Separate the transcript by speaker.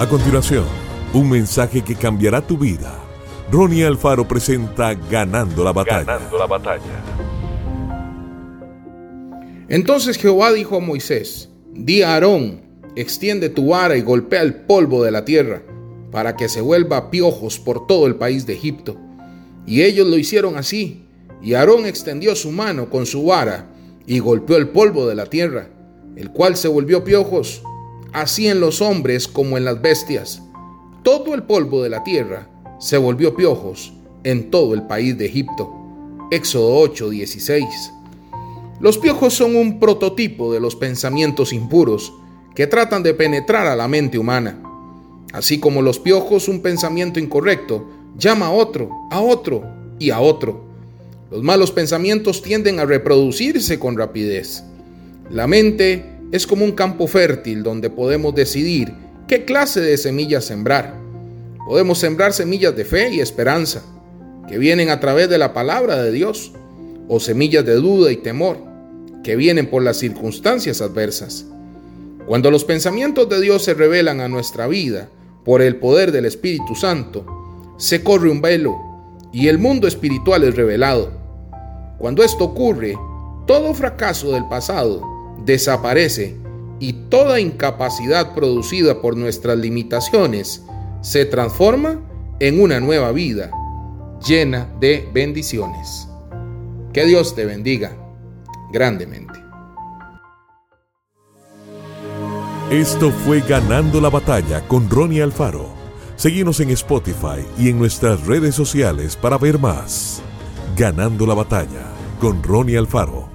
Speaker 1: A continuación, un mensaje que cambiará tu vida. Ronnie Alfaro presenta Ganando la batalla. Ganando la batalla.
Speaker 2: Entonces Jehová dijo a Moisés, di a Aarón, extiende tu vara y golpea el polvo de la tierra, para que se vuelva piojos por todo el país de Egipto. Y ellos lo hicieron así, y Aarón extendió su mano con su vara y golpeó el polvo de la tierra, el cual se volvió piojos, así en los hombres como en las bestias. Todo el polvo de la tierra se volvió piojos en todo el país de Egipto. Éxodo 8:16. Los piojos son un prototipo de los pensamientos impuros que tratan de penetrar a la mente humana. Así como los piojos, un pensamiento incorrecto llama a otro, a otro y a otro. Los malos pensamientos tienden a reproducirse con rapidez. La mente es como un campo fértil donde podemos decidir qué clase de semillas sembrar. Podemos sembrar semillas de fe y esperanza, que vienen a través de la palabra de Dios, o semillas de duda y temor, que vienen por las circunstancias adversas. Cuando los pensamientos de Dios se revelan a nuestra vida por el poder del Espíritu Santo, se corre un velo y el mundo espiritual es revelado. Cuando esto ocurre, todo fracaso del pasado desaparece y toda incapacidad producida por nuestras limitaciones se transforma en una nueva vida llena de bendiciones. Que Dios te bendiga grandemente.
Speaker 1: Esto fue Ganando la Batalla con Ronnie Alfaro. Seguimos en Spotify y en nuestras redes sociales para ver más. Ganando la Batalla con Ronnie Alfaro.